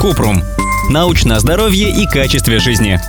Купрум. Научное здоровье и качестве жизни.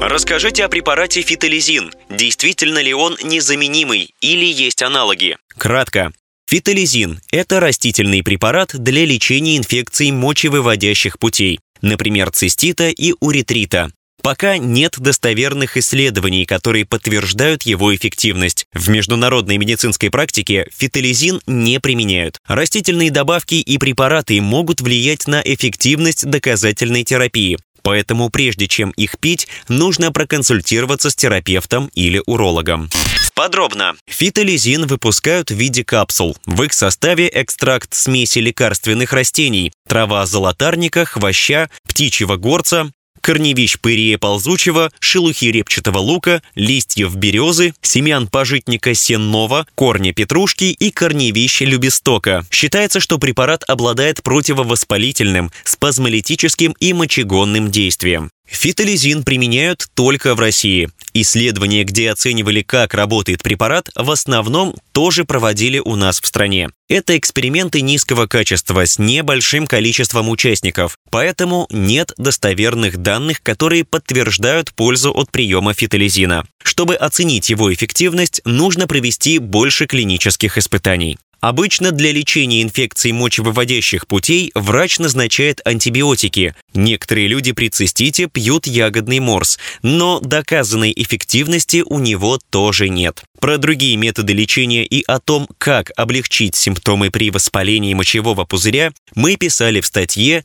Расскажите о препарате фитолизин. Действительно ли он незаменимый или есть аналоги? Кратко. Фитолизин – это растительный препарат для лечения инфекций мочевыводящих путей, например, цистита и уретрита. Пока нет достоверных исследований, которые подтверждают его эффективность. В международной медицинской практике фитолизин не применяют. Растительные добавки и препараты могут влиять на эффективность доказательной терапии. Поэтому прежде чем их пить, нужно проконсультироваться с терапевтом или урологом. Подробно. Фитолизин выпускают в виде капсул. В их составе экстракт смеси лекарственных растений, трава золотарника, хвоща, птичьего горца, корневищ пырия ползучего, шелухи репчатого лука, листьев березы, семян пожитника сенного, корня петрушки и корневищ любестока. Считается, что препарат обладает противовоспалительным, спазмолитическим и мочегонным действием. Фитолизин применяют только в России. Исследования, где оценивали, как работает препарат, в основном тоже проводили у нас в стране. Это эксперименты низкого качества с небольшим количеством участников, поэтому нет достоверных данных, которые подтверждают пользу от приема фитолизина. Чтобы оценить его эффективность, нужно провести больше клинических испытаний. Обычно для лечения инфекций мочевыводящих путей врач назначает антибиотики. Некоторые люди при цистите пьют ягодный морс, но доказанной эффективности у него тоже нет. Про другие методы лечения и о том, как облегчить симптомы при воспалении мочевого пузыря, мы писали в статье